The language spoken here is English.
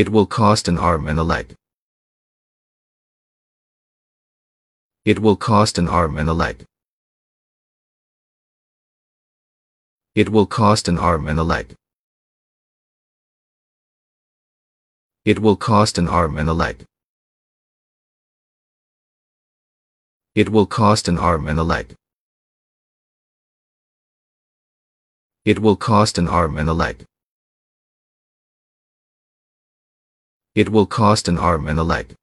It will cost an arm and a leg. It will cost an arm and a leg. It will cost an arm and a leg. It will cost an arm and a leg. It will cost an arm and a leg. It will cost an arm and a leg. It will cost an arm and a leg.